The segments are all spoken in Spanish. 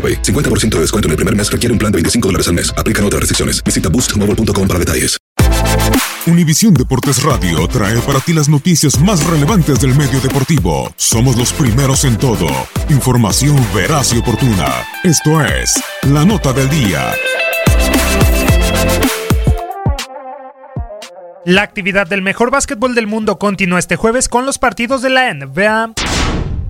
AroPay. 50% de descuento en el primer mes requiere un plan de 25 dólares al mes. Aplican otras restricciones. Visita boostmobile.com para detalles. Univisión Deportes Radio trae para ti las noticias más relevantes del medio deportivo. Somos los primeros en todo. Información veraz y oportuna. Esto es La Nota del Día. La actividad del mejor básquetbol del mundo continúa este jueves con los partidos de la NBA.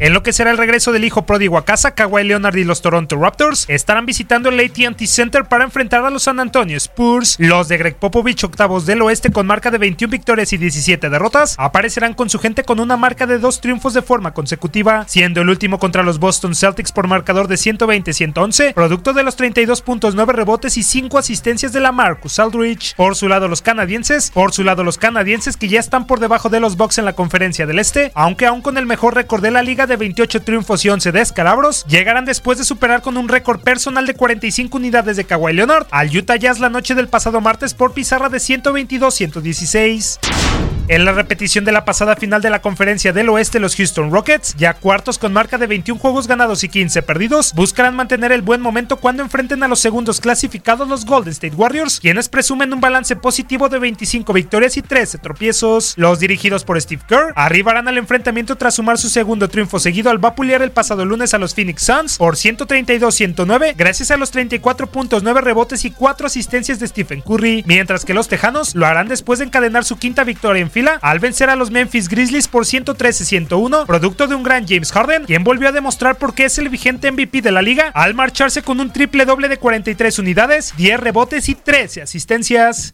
En lo que será el regreso del hijo pródigo a casa, Kawhi Leonard y los Toronto Raptors estarán visitando el AT&T Center para enfrentar a los San Antonio Spurs. Los de Greg Popovich, octavos del oeste con marca de 21 victorias y 17 derrotas, aparecerán con su gente con una marca de dos triunfos de forma consecutiva, siendo el último contra los Boston Celtics por marcador de 120-111, producto de los 32.9 rebotes y 5 asistencias de la Marcus Aldridge. Por su lado los canadienses, por su lado los canadienses que ya están por debajo de los Bucks en la conferencia del este, aunque aún con el mejor récord de la liga de 28 triunfos y 11 descalabros, llegarán después de superar con un récord personal de 45 unidades de Kawhi Leonard al Utah Jazz la noche del pasado martes por pizarra de 122-116. En la repetición de la pasada final de la conferencia del oeste, los Houston Rockets, ya cuartos con marca de 21 juegos ganados y 15 perdidos, buscarán mantener el buen momento cuando enfrenten a los segundos clasificados los Golden State Warriors, quienes presumen un balance positivo de 25 victorias y 13 tropiezos. Los dirigidos por Steve Kerr arribarán al enfrentamiento tras sumar su segundo triunfo seguido al vapulear el pasado lunes a los Phoenix Suns por 132-109 gracias a los 34.9 rebotes y 4 asistencias de Stephen Curry, mientras que los Tejanos lo harán después de encadenar su quinta victoria en al vencer a los Memphis Grizzlies por 113-101, producto de un gran James Harden, quien volvió a demostrar por qué es el vigente MVP de la liga al marcharse con un triple doble de 43 unidades, 10 rebotes y 13 asistencias.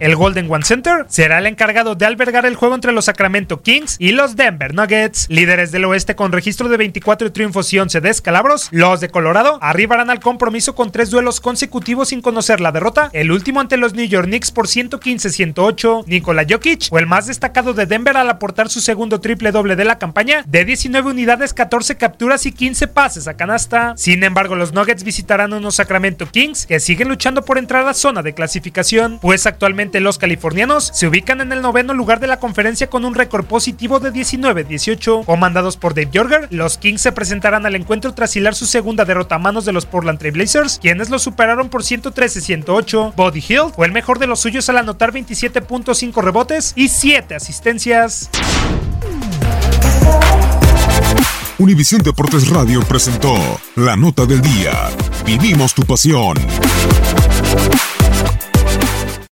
El Golden One Center será el encargado de albergar el juego entre los Sacramento Kings y los Denver Nuggets, líderes del oeste con registro de 24 triunfos y 11 descalabros. Los de Colorado arribarán al compromiso con tres duelos consecutivos sin conocer la derrota, el último ante los New York Knicks por 115-108. Nikola Jokic fue el más destacado de Denver al aportar su segundo triple doble de la campaña de 19 unidades, 14 capturas y 15 pases a canasta. Sin embargo, los Nuggets visitarán unos Sacramento Kings que siguen luchando por entrar a zona de clasificación, pues actualmente los californianos se ubican en el noveno lugar de la conferencia con un récord positivo de 19-18. Comandados por Dave Jorger, los Kings se presentarán al encuentro tras hilar su segunda derrota a manos de los Portland Trail Blazers, quienes lo superaron por 113-108. Body Hill fue el mejor de los suyos al anotar 27.5 rebotes y 7 asistencias. Univisión Deportes Radio presentó la nota del día. Vivimos tu pasión.